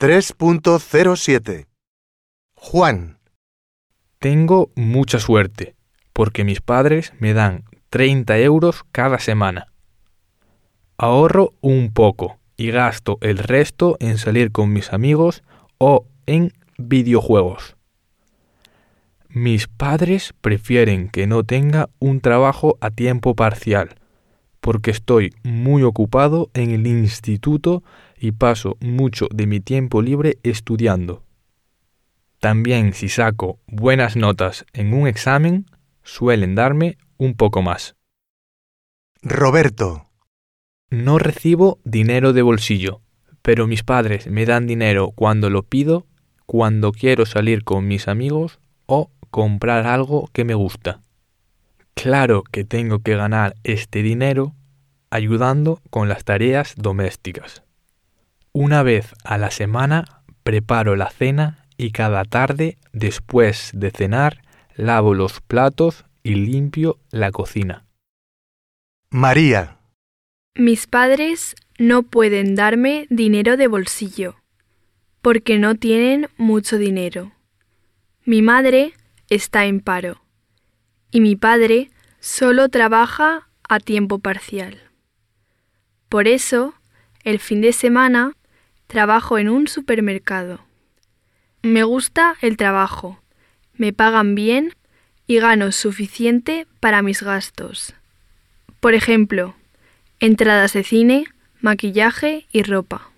3.07 Juan, Tengo mucha suerte, porque mis padres me dan 30 euros cada semana. Ahorro un poco y gasto el resto en salir con mis amigos o en videojuegos. Mis padres prefieren que no tenga un trabajo a tiempo parcial, porque estoy muy ocupado en el instituto y paso mucho de mi tiempo libre estudiando. También si saco buenas notas en un examen, suelen darme un poco más. Roberto, No recibo dinero de bolsillo, pero mis padres me dan dinero cuando lo pido, cuando quiero salir con mis amigos o comprar algo que me gusta. Claro que tengo que ganar este dinero ayudando con las tareas domésticas. Una vez a la semana preparo la cena y cada tarde, después de cenar, lavo los platos y limpio la cocina. María, Mis padres no pueden darme dinero de bolsillo, porque no tienen mucho dinero. Mi madre está en paro y mi padre solo trabaja a tiempo parcial. Por eso, el fin de semana trabajo en un supermercado. Me gusta el trabajo, me pagan bien y gano suficiente para mis gastos. Por ejemplo, entradas de cine, maquillaje y ropa.